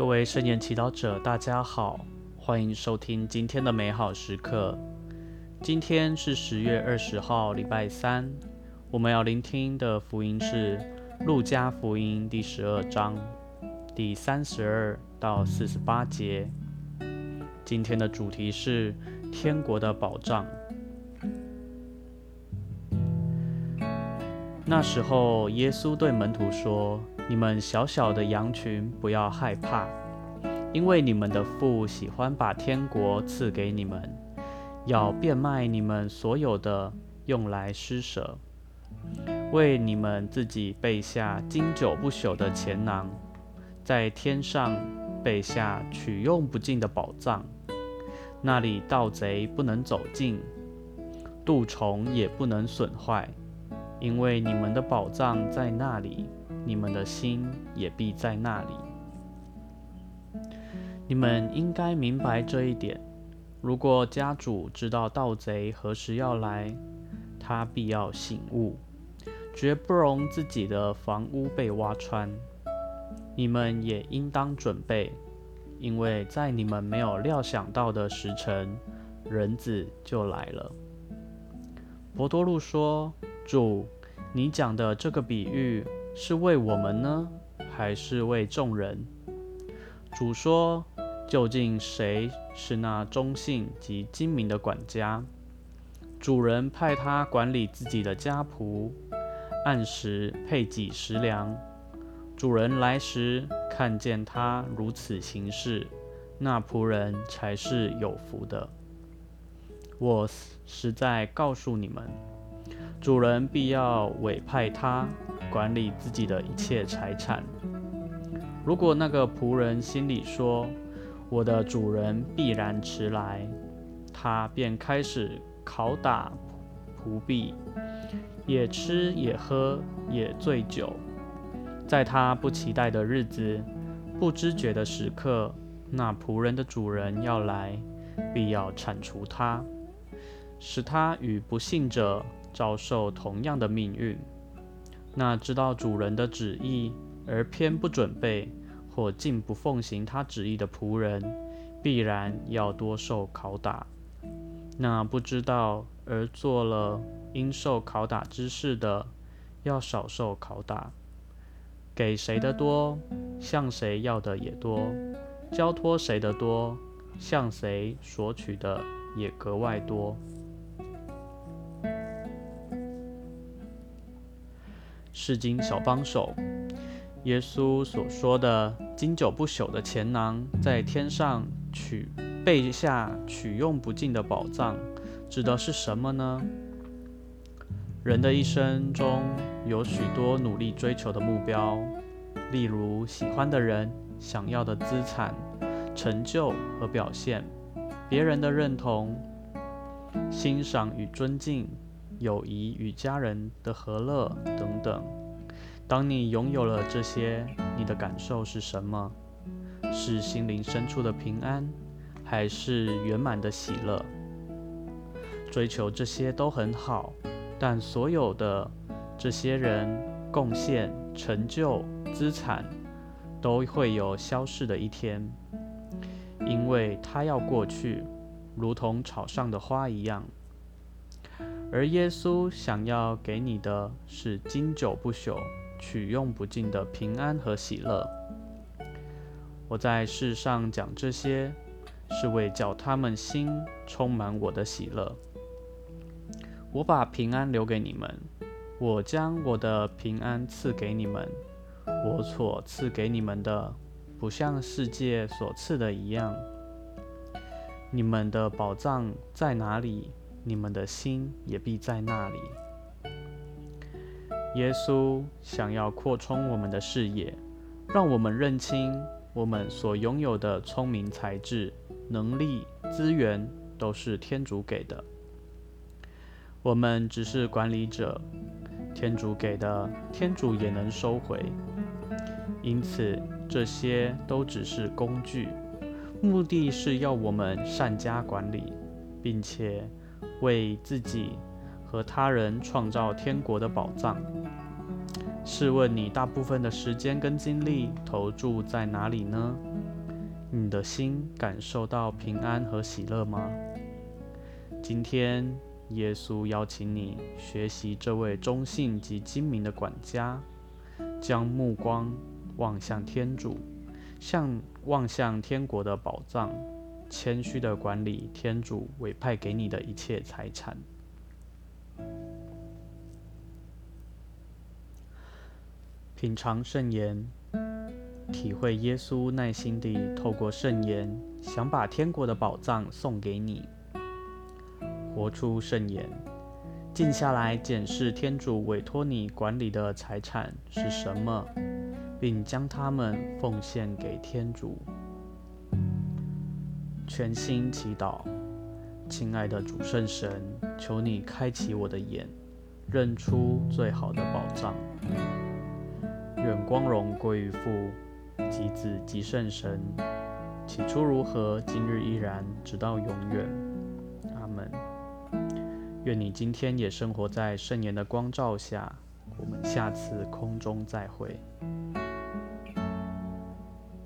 各位圣言祈祷者，大家好，欢迎收听今天的美好时刻。今天是十月二十号，礼拜三。我们要聆听的福音是《路加福音》第十二章第三十二到四十八节。今天的主题是天国的保障。那时候，耶稣对门徒说：“你们小小的羊群，不要害怕，因为你们的父喜欢把天国赐给你们。要变卖你们所有的，用来施舍，为你们自己备下经久不朽的钱囊，在天上备下取用不尽的宝藏。那里盗贼不能走进，蠹虫也不能损坏。”因为你们的宝藏在那里，你们的心也必在那里。你们应该明白这一点。如果家主知道盗贼何时要来，他必要醒悟，绝不容自己的房屋被挖穿。你们也应当准备，因为在你们没有料想到的时辰，人子就来了。博多禄说。主，你讲的这个比喻是为我们呢，还是为众人？主说：究竟谁是那忠信及精明的管家？主人派他管理自己的家仆，按时配给食粮。主人来时看见他如此行事，那仆人才是有福的。我实在告诉你们。主人必要委派他管理自己的一切财产。如果那个仆人心里说：“我的主人必然迟来”，他便开始拷打仆婢，也吃也喝也醉酒。在他不期待的日子、不知觉的时刻，那仆人的主人要来，必要铲除他，使他与不幸者。遭受同样的命运，那知道主人的旨意而偏不准备或竟不奉行他旨意的仆人，必然要多受拷打；那不知道而做了应受拷打之事的，要少受拷打。给谁的多，向谁要的也多；交托谁的多，向谁索取的也格外多。是经小帮手，耶稣所说的经久不朽的钱囊，在天上取备下取用不尽的宝藏，指的是什么呢？人的一生中有许多努力追求的目标，例如喜欢的人、想要的资产、成就和表现、别人的认同、欣赏与尊敬。友谊与家人的和乐等等。当你拥有了这些，你的感受是什么？是心灵深处的平安，还是圆满的喜乐？追求这些都很好，但所有的这些人贡献、成就、资产，都会有消逝的一天，因为它要过去，如同草上的花一样。而耶稣想要给你的是经久不朽、取用不尽的平安和喜乐。我在世上讲这些，是为叫他们心充满我的喜乐。我把平安留给你们，我将我的平安赐给你们。我所赐给你们的，不像世界所赐的一样。你们的宝藏在哪里？你们的心也必在那里。耶稣想要扩充我们的视野，让我们认清我们所拥有的聪明才智、能力、资源都是天主给的。我们只是管理者，天主给的，天主也能收回。因此，这些都只是工具，目的是要我们善加管理，并且。为自己和他人创造天国的宝藏。试问你大部分的时间跟精力投注在哪里呢？你的心感受到平安和喜乐吗？今天，耶稣邀请你学习这位忠信及精明的管家，将目光望向天主，向望向天国的宝藏，谦虚的管理天主委派给你的一切财产。品尝圣言，体会耶稣耐心地透过圣言，想把天国的宝藏送给你。活出圣言，静下来检视天主委托你管理的财产是什么，并将它们奉献给天主。全心祈祷，亲爱的主圣神，求你开启我的眼，认出最好的宝藏。愿光荣归于父、及子、及圣神。起初如何，今日依然，直到永远。阿门。愿你今天也生活在圣言的光照下。我们下次空中再会。